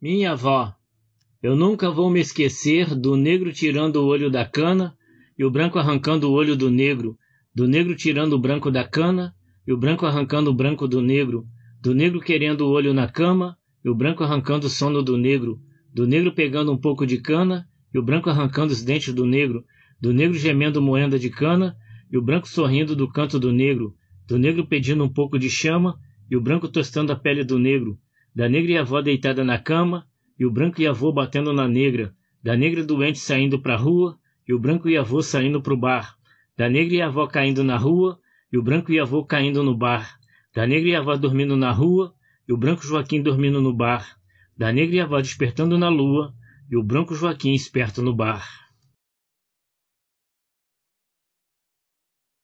Minha avó. Eu nunca vou me esquecer do negro tirando o olho da cana e o branco arrancando o olho do negro, do negro tirando o branco da cana e o branco arrancando o branco do negro, do negro querendo o olho na cama e o branco arrancando o sono do negro, do negro pegando um pouco de cana e o branco arrancando os dentes do negro, do negro gemendo moenda de cana e o branco sorrindo do canto do negro, do negro pedindo um pouco de chama e o branco tostando a pele do negro, da negra e avó deitada na cama, e o branco e avô batendo na negra, da negra doente saindo para a rua, e o branco e avô saindo para o bar, da negra e avó caindo na rua, e o branco e avô caindo no bar, da negra e avó dormindo na rua, e o branco Joaquim dormindo no bar, da negra e avó despertando na lua, e o branco Joaquim esperto no bar.